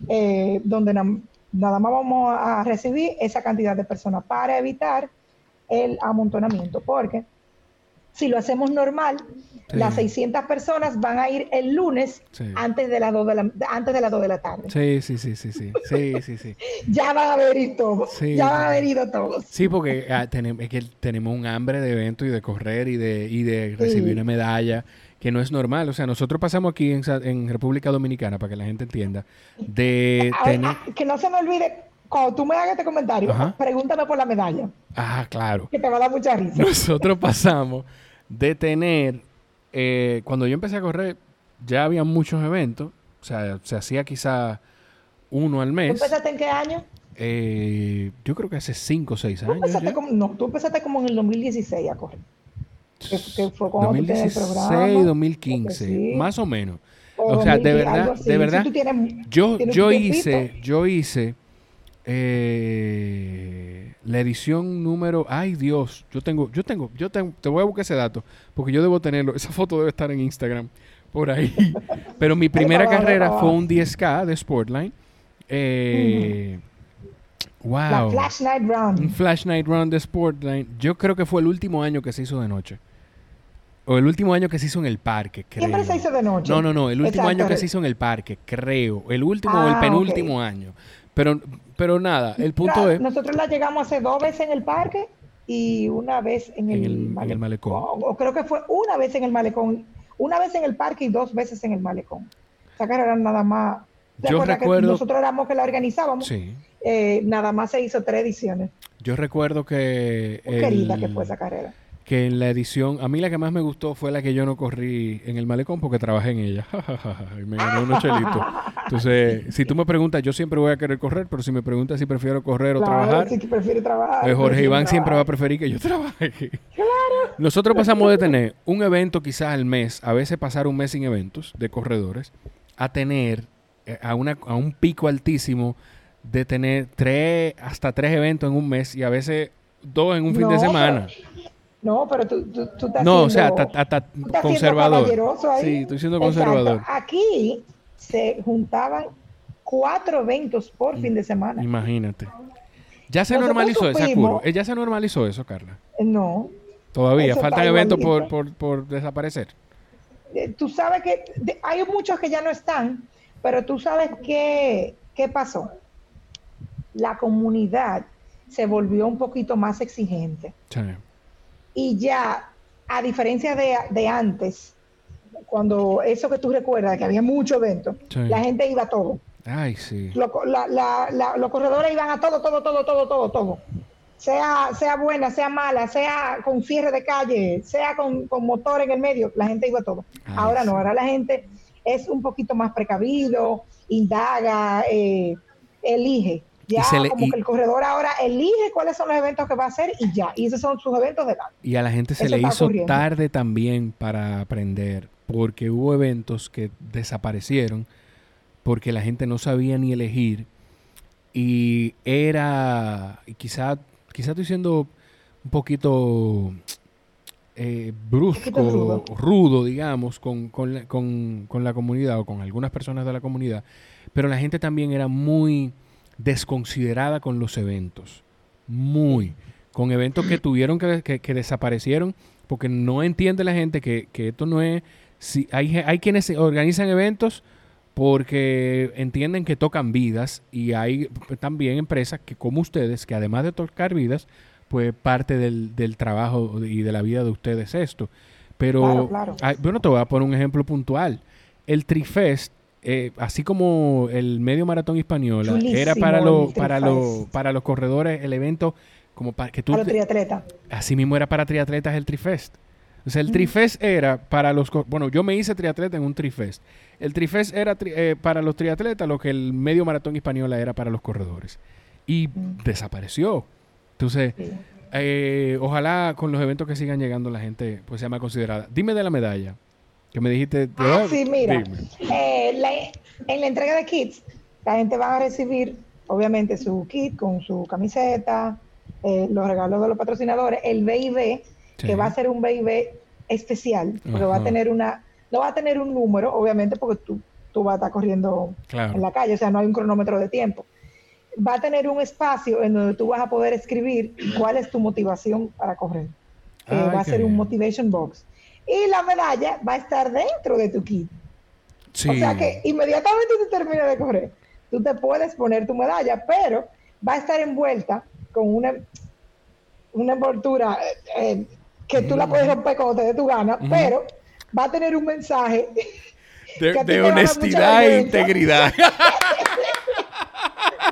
eh, donde nada más vamos a recibir esa cantidad de personas para evitar el amontonamiento, porque si lo hacemos normal, las 600 personas van a ir el lunes antes de las 2 de la antes de las 2 de la tarde. Sí, sí, sí, sí, sí. Sí, sí, sí. <laughs> ya van a haber ido todos. ya van a haber ido todos. Sí, porque ah, tenemos, es que tenemos un hambre de evento y de correr y de, y de recibir una medalla que no es normal. O sea, nosotros pasamos aquí en, República Dominicana, para que la gente entienda, de <laughs> tener... Que no se me olvide, cuando tú me hagas este comentario, pregúntame por la medalla. Ah, claro. Que te va a dar mucha risa. Nosotros pasamos de tener, eh, cuando yo empecé a correr, ya había muchos eventos, o sea, se hacía quizá uno al mes. ¿Tú empezaste en qué año? Eh, yo creo que hace 5 o 6 años. no, tú empezaste como en el 2016 a correr que, fue cuando 2016, 2015, más o menos. O, sea, de verdad, de verdad, yo, yo hice, yo hice eh, la edición número, ay Dios, yo tengo, yo tengo, yo tengo, te voy a buscar ese dato, porque yo debo tenerlo, esa foto debe estar en Instagram, por ahí. <laughs> Pero mi primera carrera fue un 10K de Sportline. Eh, Wow. Flash Night Run. Un Flash Night Run de Sportline. Yo creo que fue el último año que se hizo de noche. O el último año que se hizo en el parque, creo. Siempre se hizo de noche. No, no, no. El último año que se hizo en el parque, creo. El último o el ah, penúltimo año. Pero, pero nada, el punto es... Nosotros la llegamos hace dos veces en el parque y una vez en el, malecón. O, creo que fue una vez en el malecón. Una vez en el parque y dos veces en el malecón. Carrera nada más... Yo recuerdo... Que nosotros éramos que la organizábamos. Sí. Eh, nada más se hizo tres ediciones. Yo recuerdo que... querida que fue esa carrera. Que en la edición, a mí la que más me gustó fue la que yo no corrí en el malecón porque trabajé en ella. <laughs> y me gané unos chelitos. Entonces, <laughs> si tú me preguntas, yo siempre voy a querer correr, pero si me preguntas si prefiero correr o trabajar, sí que prefiere trabajar, pues Jorge Iván siempre va a preferir que yo <laughs> trabaje. Claro. Nosotros pasamos de tener un evento quizás al mes, a veces pasar un mes sin eventos de corredores, a tener eh, a, una, a un pico altísimo de tener tres, hasta tres eventos en un mes y a veces dos en un fin de semana. no, pero tú, tú, estás No, o sea, hasta, conservador. Sí, estoy siendo conservador. Aquí se juntaban cuatro eventos por fin de semana. Imagínate. ¿Ya se normalizó eso, ¿Ya se normalizó eso, Carla? No. Todavía, faltan eventos por, por, por, desaparecer. Eh, tú sabes que hay muchos que ya no están, pero tú sabes qué, qué pasó. La comunidad se volvió un poquito más exigente. Y ya, a diferencia de, de antes, cuando eso que tú recuerdas, que había muchos eventos, la gente iba a todo. Ay, sí. los corredores iban a todo, todo, todo, todo, todo, todo. Sea, sea buena, sea mala, sea con cierre de calle, sea con, motor en el medio, la gente iba a todo. ahora no, ahora la gente es un poquito más precavido, indaga, eh, elige. Ya como que el corredor ahora elige cuáles son los eventos que va a hacer y ya. Y esos son sus eventos de la. Y a la gente se le hizo tarde también para aprender, porque hubo eventos que desaparecieron porque la gente no sabía ni elegir y era, quizá, quizá estoy siendo un poquito eh, brusco, rudo. digamos, con, con, la comunidad o con algunas personas de la comunidad, pero la gente también era muy desconsiderada con los eventos, muy, con eventos que tuvieron que, que, desaparecieron, porque no entiende la gente que, que esto no es, si hay, hay quienes organizan eventos, porque entienden que tocan vidas y hay también empresas que como ustedes, que además de tocar vidas, pues parte del, del trabajo y de la vida de ustedes esto. Pero, bueno, te voy a poner un ejemplo puntual. El Trifest, eh, así como el medio maratón española, era para, los para, los para los corredores el evento como para que tú... Para triatleta. Así mismo era para triatletas el Trifest. O sea, el Trifest era para los... Bueno, yo me hice triatleta en un Trifest. El Trifest era eh, para los triatletas lo que el medio maratón española era para los corredores. Y desapareció. Entonces, eh, ojalá con los eventos que sigan llegando la gente pues sea más considerada. Dime de la medalla, que me dijiste... Ah, sí, mira. Eh, en la entrega de kits, la gente va a recibir, obviamente, su kit con su camiseta, los regalos de los patrocinadores, el BIB que va a ser un BIB especial, porque va a tener una, no va a tener un número, obviamente, porque tú, tú vas a estar corriendo en la calle, o sea, no hay un cronómetro de tiempo. Va a tener un espacio en donde tú vas a poder escribir cuál es tu motivación para correr. va a ser un motivation box. Y la medalla va a estar dentro de tu kit. O sea que inmediatamente tú terminas de correr, tú te puedes poner tu medalla, pero va a estar envuelta con una, una envoltura eh, que tú la puedes romper cuando te dé tu gana, pero va a tener un mensaje de, honestidad e integridad. <laughs>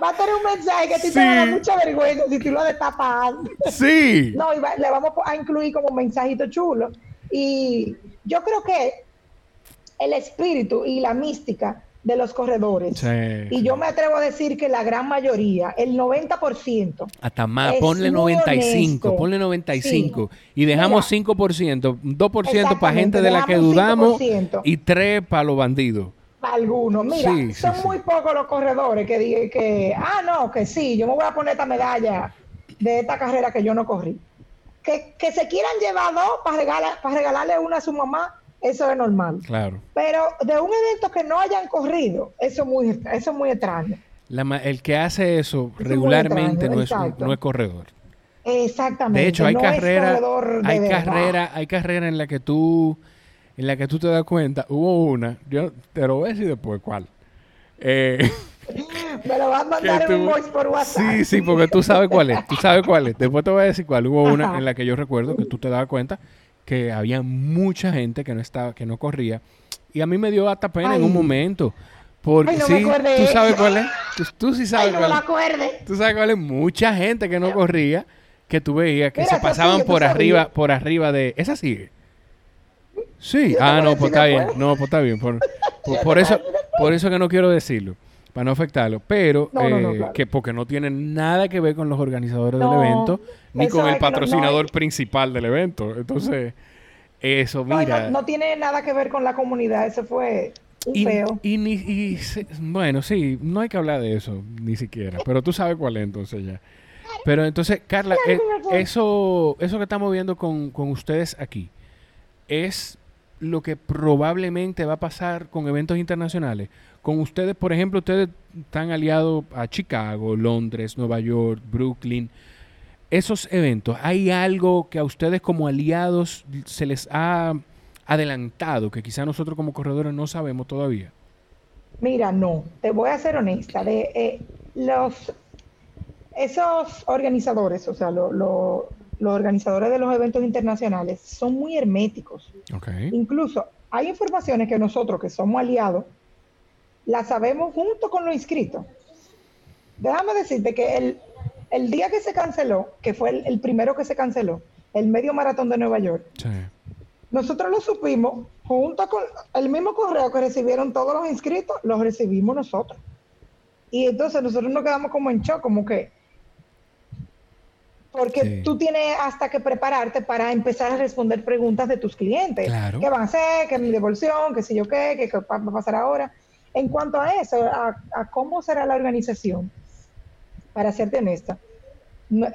va a tener un mensaje que a ti te va a dar mucha vergüenza si tú lo destapas. Sí. <laughs> No, y le vamos a incluir como mensajito chulo. Y yo creo que el espíritu y la mística de los corredores. y yo me atrevo a decir que la gran mayoría, el 90%. Hasta más, ponle 95, ponle 95. Y dejamos 5%, 2% para gente de la que dudamos y 3 para los bandidos. Algunos. Mira, son muy pocos los corredores que digan que, ah, no, que sí, yo me voy a poner esta medalla de esta carrera que yo no corrí. Que, que se quieran llevar dos para, regalar, para regalarle una a su mamá eso es normal. Claro. Pero de un evento que no hayan corrido, eso es muy, eso es muy extraño. el que hace eso, regularmente no, es, no es corredor. Exactamente. De hecho, hay carreras hay carrera, hay carrera en la que tú en la que tú te das cuenta, hubo una, yo te lo voy a decir después cuál. Eh, <laughs> Me lo vas a mandar en un voice por WhatsApp. Sí, sí, porque tú sabes cuál es, tú sabes cuál es. Después te voy a decir cuál. Hubo una en la que yo recuerdo que tú te das cuenta que había mucha gente que no estaba, que no corría. Y a mí me dio hasta pena en un momento. Porque sí, tú sabes cuál es. Tú, sí sabes cuál es. Tú sabes cuál es. Mucha gente que no corría, que tú veías que se pasaban por arriba, por arriba de. ¿Esa sigue? Sí. Ah, no, pues está bien. No, pues está bien. Por, eso, por eso que no quiero decirlo para no afectarlo, pero eh, que porque no tiene nada que ver con los organizadores del evento ni con el patrocinador principal del evento. Entonces, eso, mira. No, tiene nada que ver con la comunidad, ese fue y, y, bueno, sí, no hay que hablar de eso, ni siquiera. Pero tú sabes cuál es entonces ya. Pero entonces, Carla, eh, eso, eso que estamos viendo con, con ustedes aquí, es lo que probablemente va a pasar con eventos internacionales. Con ustedes, por ejemplo, ustedes están aliados a Chicago, Londres, Nueva York, Brooklyn. Esos eventos, ¿hay algo que a ustedes como aliados se les ha adelantado que quizá nosotros como corredores no sabemos todavía? Mira, no, te voy a ser honesta. Eh, los, esos organizadores, o sea, los organizadores de los eventos internacionales son muy herméticos. Incluso hay informaciones que nosotros, que somos aliados, las sabemos junto con los inscritos. Déjame decirte que el, el día que se canceló, que fue el, el, primero que se canceló, el medio maratón de Nueva York, sí. Nosotros lo supimos junto con el mismo correo que recibieron todos los inscritos, lo recibimos nosotros. Y entonces nosotros nos quedamos como en shock, como que, porque tú tienes hasta que prepararte para empezar a responder preguntas de tus clientes. ¿Qué van a hacer? ¿Qué es mi devolución? ¿Qué sé yo qué? ¿Qué va a pasar ahora? En cuanto a eso, a, cómo será la organización, para serte honesta,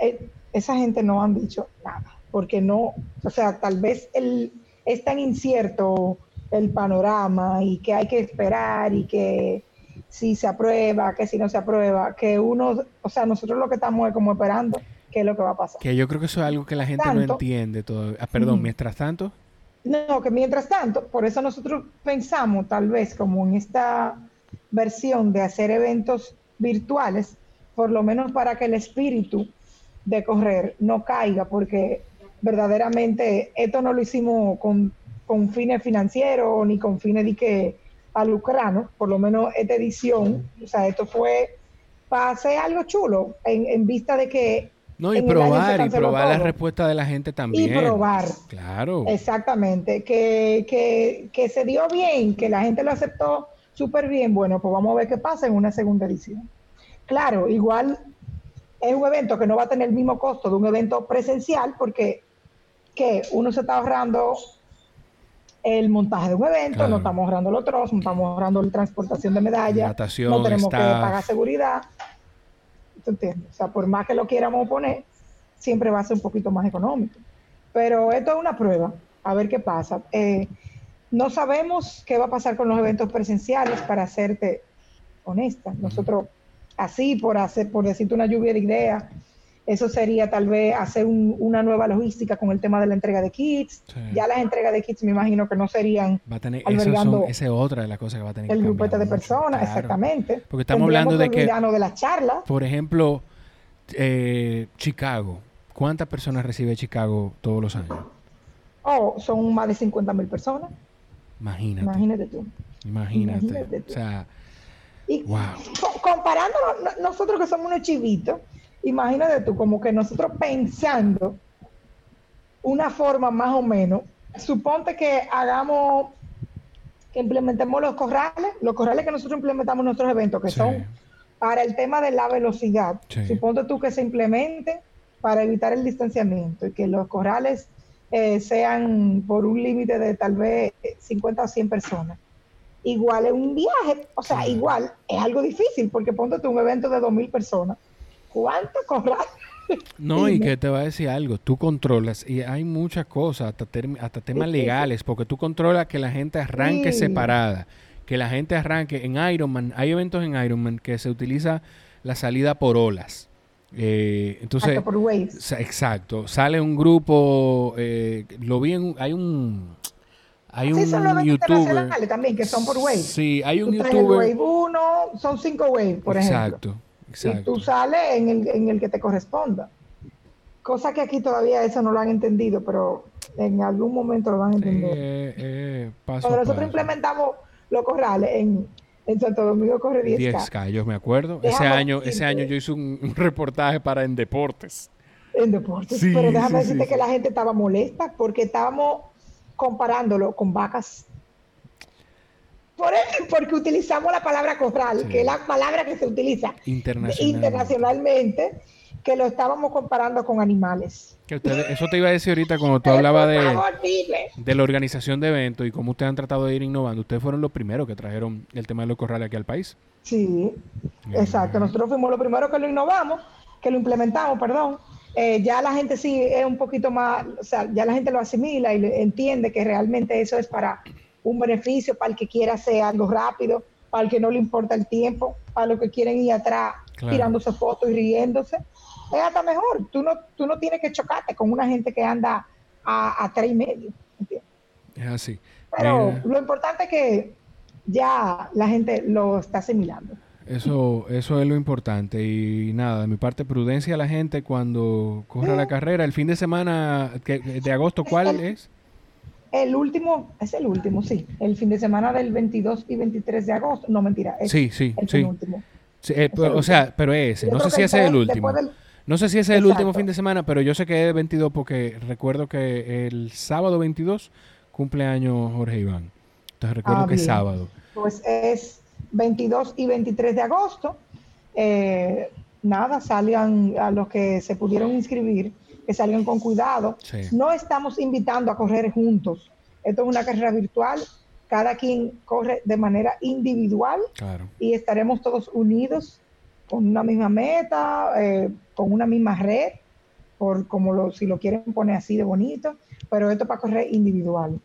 eh, esa gente no han dicho nada, porque no, o sea, tal vez el, es tan incierto el panorama y que hay que esperar y que si se aprueba, que si no se aprueba, que uno, o sea, nosotros lo que estamos es como esperando qué es lo que va a pasar. Que yo creo que eso es algo que la gente no entiende todavía. Ah, perdón, mientras tanto. No, que mientras tanto, por eso nosotros pensamos tal vez como en esta versión de hacer eventos virtuales, por lo menos para que el espíritu de correr no caiga, porque verdaderamente esto no lo hicimos con, fines financieros ni con fines de que a lucrar, por lo menos esta edición, o sea, esto fue para hacer algo chulo en, en vista de que... No, y probar, y probar la respuesta de la gente también. Y probar. Claro. Exactamente, que, que, que se dio bien, que la gente lo aceptó súper bien, bueno, pues vamos a ver qué pasa en una segunda edición. Claro, igual es un evento que no va a tener el mismo costo de un evento presencial porque que uno se está ahorrando el montaje de un evento, no estamos ahorrando los otros, no estamos ahorrando la transportación de medallas, no tenemos que pagar seguridad. Entiendes? O sea, por más que lo quieramos poner, siempre va a ser un poquito más económico. Pero esto es una prueba, a ver qué pasa. Eh, no sabemos qué va a pasar con los eventos presenciales, para serte honesta. Nosotros, así, por, hacer, por decirte una lluvia de ideas, eso sería tal vez hacer una nueva logística con el tema de la entrega de kits. Ya las entregas de kits me imagino que no serían va a tener, albergando esa es otra de las cosas que va a tener el grupete de personas, exactamente. Porque estamos hablando de que de las charlas. Por ejemplo, eh, Chicago. ¿Cuántas personas recibe Chicago todos los años? Oh, son más de 50 mil personas. Imagínate. Imagínate tú. Imagínate. O sea, y wow. comparándonos nosotros que somos unos chivitos, imagínate tú, como que nosotros pensando una forma más o menos, suponte que hagamos, que implementemos los corrales, los corrales que nosotros implementamos en nuestros eventos, que son para el tema de la velocidad. Suponte tú que se implemente para evitar el distanciamiento y que los corrales eh, sean por un límite de tal vez 50 o 100 personas. Igual es un viaje, o sea, igual es algo difícil porque ponte tú un evento de 2.000 personas ¿Cuánto cobrar? No, <laughs> y que te va a decir algo, tú controlas, y hay muchas cosas, hasta, hasta temas legales, porque tú controlas que la gente arranque separada, que la gente arranque en Ironman, hay eventos en Ironman que se utiliza la salida por olas. Eh, entonces, por waves. exacto, sale un grupo, eh, lo vi en, hay un... Hay sí, un son youtuber también que son por waves. Sí, hay un youtuber. Wave 1, son cinco waves, por ejemplo. Exacto. Y tú sales en el, en el que te corresponda. Cosa que aquí todavía eso no lo han entendido, pero en algún momento lo van a entender. Eh, eh, Cuando nosotros implementamos los corrales en, en Santo Domingo corre 10K. 10K, yo me acuerdo. ese año, ese año yo hice un, reportaje para En Deportes. En Deportes. pero déjame decirte que la gente estaba molesta porque estábamos comparándolo con vacas por eso, porque utilizamos la palabra corral, que es la palabra que se utiliza internacionalmente. que lo estábamos comparando con animales. Que eso te iba a decir ahorita cuando tú hablabas de, de la organización de eventos y cómo ustedes han tratado de ir innovando. Ustedes fueron los primeros que trajeron el tema de los corrales aquí al país. Sí, exacto. Nosotros fuimos los primeros que lo innovamos, que lo implementamos, perdón. Eh, ya la gente sí es un poquito más, o sea, ya la gente lo asimila y entiende que realmente eso es para un beneficio, para el que quiera hacer algo rápido, para el que no le importa el tiempo, para los que quieren ir atrás tirándose fotos y riéndose. Es hasta mejor. Tú no, tú no tienes que chocarte con una gente que anda a, a tres y medio. Es así. Pero lo importante es que ya la gente lo está asimilando. Eso, eso es lo importante. Y nada, de mi parte, prudencia a la gente cuando corra la carrera. El fin de semana de agosto, ¿cuál es? El último, es el último, sí. El fin de semana del 22 y 23 de agosto. No, mentira. Es sí, sí, el Último. Eh, o sea, pero ese. No sé si ese es el último. No sé si ese es el último fin de semana, pero yo sé que es 22 porque recuerdo que el sábado 22 cumpleaños Jorge Iván. Entonces recuerdo ah, que es sábado. Pues es 22 y 23 de agosto. Eh, nada, salgan a los que se pudieron inscribir, que salgan con cuidado. No estamos invitando a correr juntos. Esto es una carrera virtual. Cada quien corre de manera individual y estaremos todos unidos con una misma meta, eh, con una misma red, por como lo, si lo quieren poner así de bonito, pero esto para correr individual.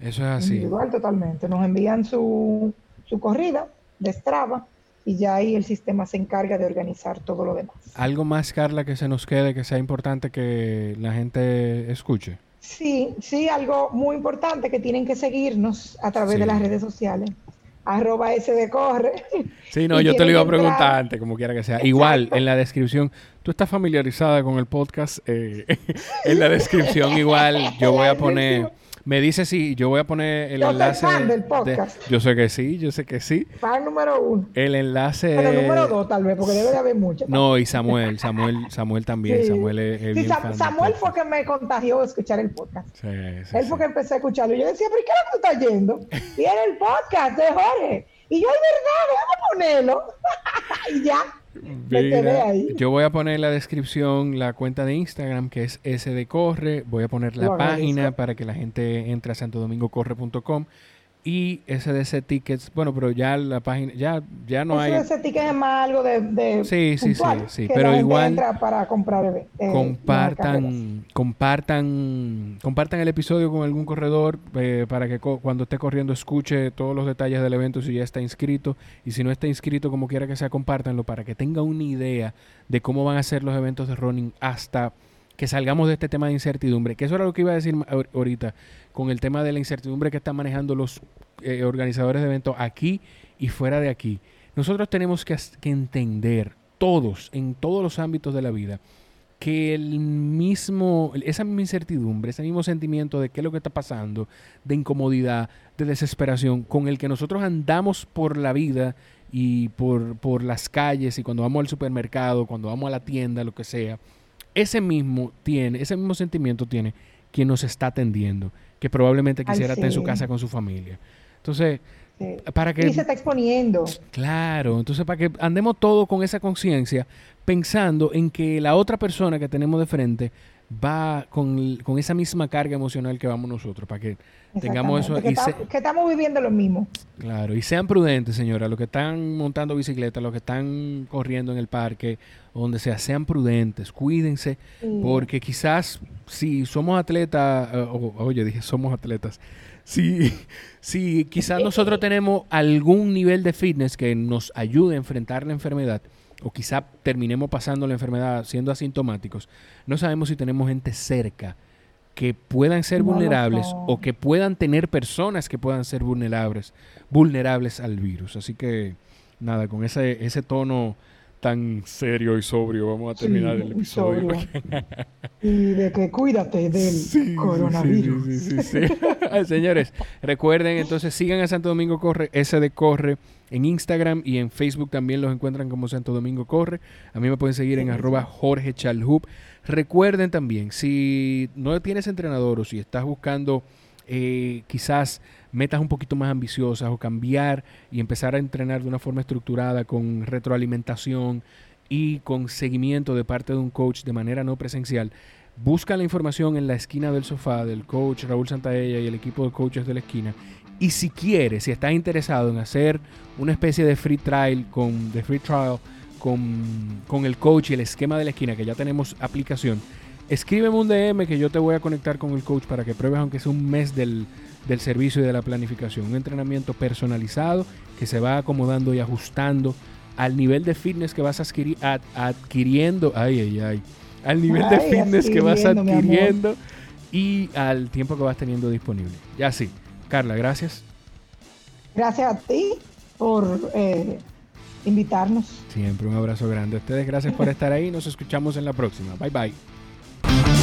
Eso es así. Individual totalmente. Nos envían su, su corrida de Strava y ya ahí el sistema se encarga de organizar todo lo demás. ¿Algo más, Carla, que se nos quede, que sea importante que la gente escuche? Sí, sí, algo muy importante que tienen que seguirnos a través de las redes sociales arroba SD corre. <laughs> Sí, no, yo te lo iba a preguntar antes, como quiera que sea. Igual, en la descripción, tú estás familiarizada con el podcast, eh, <laughs> en la descripción igual yo voy a poner me dice si yo voy a poner el enlace. del podcast. yo sé que sí, yo sé que sí. Fan número uno. El enlace. Pero número dos, tal vez, porque debe de haber mucho. No, y Samuel, Samuel, Samuel también. Samuel es, sí, Samuel fue que me contagió escuchar el podcast. Sí, sí, Él fue que empecé a escucharlo. Y yo decía, ¿pero qué es lo que tú estás yendo? Y era el podcast de Jorge. Y yo, es verdad, déjame ponerlo. <laughs> y ya. Yo voy a poner en la descripción la cuenta de Instagram que es sdcorre. Voy a poner la página para que la gente entre a santodomingocorre.com y SDC Tickets, bueno, pero ya la página, ya, ya no hay... SDC Tickets es más algo de... sí, sí, sí, sí, pero igual... para comprar... Eh, compartan, compartan, compartan el episodio con algún corredor eh, para que cuando esté corriendo escuche todos los detalles del evento si ya está inscrito y si no está inscrito, como quiera que sea, compártanlo para que tenga una idea de cómo van a ser los eventos de running hasta que salgamos de este tema de incertidumbre, que eso era lo que iba a decir ahorita, con el tema de la incertidumbre que están manejando los eh, organizadores de eventos aquí y fuera de aquí. Nosotros tenemos que, entender todos, en todos los ámbitos de la vida, que el mismo, esa misma incertidumbre, ese mismo sentimiento de qué es lo que está pasando, de incomodidad, de desesperación, con el que nosotros andamos por la vida y por, por las calles y cuando vamos al supermercado, cuando vamos a la tienda, lo que sea, ese mismo tiene, ese mismo sentimiento tiene quien nos está atendiendo, que probablemente quisiera estar en su casa con su familia. Entonces, para que... Y se está exponiendo. Claro, entonces para que andemos todos con esa conciencia, pensando en que la otra persona que tenemos de frente va con, esa misma carga emocional que vamos nosotros, para que tengamos eso. Que, que estamos viviendo lo mismo. Claro, y sean prudentes, señora, los que están montando bicicleta, los que están corriendo en el parque, donde sea, sean prudentes, cuídense, porque quizás si somos atletas, eh, oye, dije somos atletas, si, <laughs> si quizás nosotros tenemos algún nivel de fitness que nos ayude a enfrentar la enfermedad, o quizá terminemos pasando la enfermedad siendo asintomáticos, no sabemos si tenemos gente cerca que puedan ser vulnerables o que puedan tener personas que puedan ser vulnerables, vulnerables al virus. Así que nada, con ese, ese tono tan serio y sobrio vamos a terminar el episodio. <laughs> y de que cuídate del coronavirus. <laughs> Señores, recuerden entonces sigan a Santo Domingo Corre, SD Corre en Instagram y en Facebook también los encuentran como Santo Domingo Corre. A mí me pueden seguir en arroba Jorge Chalhub. Recuerden también, si no tienes entrenador o si estás buscando eh, quizás metas un poquito más ambiciosas o cambiar y empezar a entrenar de una forma estructurada con retroalimentación, y con seguimiento de parte de un coach de manera no presencial, busca la información en la esquina del sofá del coach Raúl Santaella y el equipo de coaches de la esquina. Y si quieres, si estás interesado en hacer una especie de free trial con, de free trial con, con el coach y el esquema de la esquina, que ya tenemos aplicación, escríbeme un DM que yo te voy a conectar con el coach para que pruebes, aunque sea un mes del, del servicio y de la planificación. Un entrenamiento personalizado que se va acomodando y ajustando al nivel de fitness que vas adquiriendo. Ay, ay, ay. Al nivel de fitness que vas adquiriendo y al tiempo que vas teniendo disponible. Ya sí. Carla, gracias. Gracias a ti por eh, invitarnos. Siempre un abrazo grande a ustedes. Gracias por estar ahí. Nos escuchamos en la próxima. Bye bye. Bye.